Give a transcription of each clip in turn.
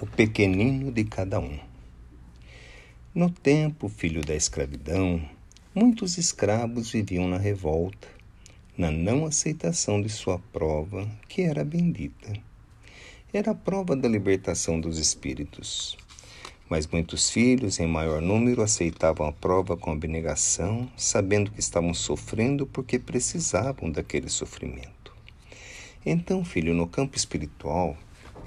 O pequenino de cada um. No tempo, filho da escravidão, muitos escravos viviam na revolta, na não aceitação de sua prova, que era bendita. Era a prova da libertação dos espíritos. Mas muitos filhos, em maior número, aceitavam a prova com abnegação, sabendo que estavam sofrendo porque precisavam daquele sofrimento. Então, filho, no campo espiritual,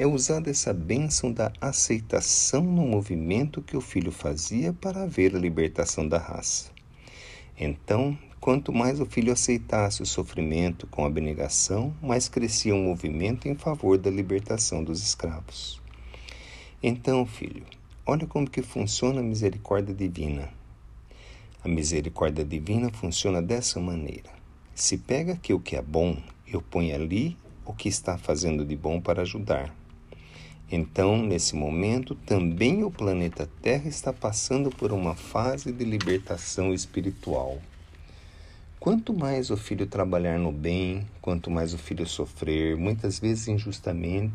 é usada essa bênção da aceitação no movimento que o filho fazia para haver a libertação da raça. Então, quanto mais o filho aceitasse o sofrimento com abnegação, mais crescia o um movimento em favor da libertação dos escravos. Então, filho, olha como que funciona a misericórdia divina. A misericórdia divina funciona dessa maneira. Se pega aqui o que é bom, eu ponho ali o que está fazendo de bom para ajudar. Então, nesse momento, também o planeta Terra está passando por uma fase de libertação espiritual. Quanto mais o filho trabalhar no bem, quanto mais o filho sofrer, muitas vezes injustamente,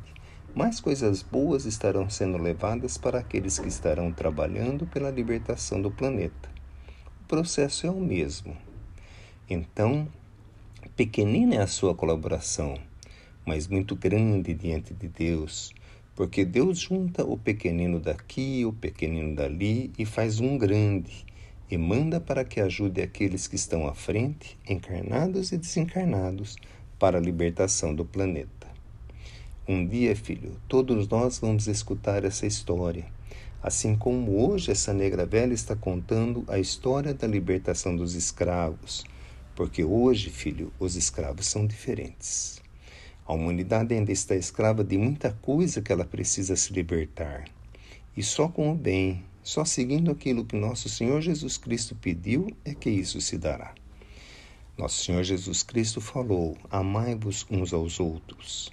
mais coisas boas estarão sendo levadas para aqueles que estarão trabalhando pela libertação do planeta. O processo é o mesmo. Então, pequenina é a sua colaboração, mas muito grande diante de Deus porque Deus junta o pequenino daqui, o pequenino dali e faz um grande, e manda para que ajude aqueles que estão à frente, encarnados e desencarnados, para a libertação do planeta. Um dia, filho, todos nós vamos escutar essa história, assim como hoje essa negra velha está contando a história da libertação dos escravos, porque hoje, filho, os escravos são diferentes. A humanidade ainda está escrava de muita coisa que ela precisa se libertar. E só com o bem, só seguindo aquilo que nosso Senhor Jesus Cristo pediu, é que isso se dará. Nosso Senhor Jesus Cristo falou: Amai-vos uns aos outros.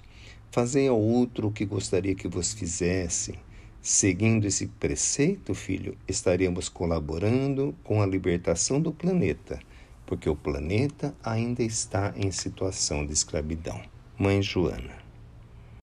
Fazei ao outro o que gostaria que vos fizesse. Seguindo esse preceito, filho, estaríamos colaborando com a libertação do planeta, porque o planeta ainda está em situação de escravidão. Mãe Joana.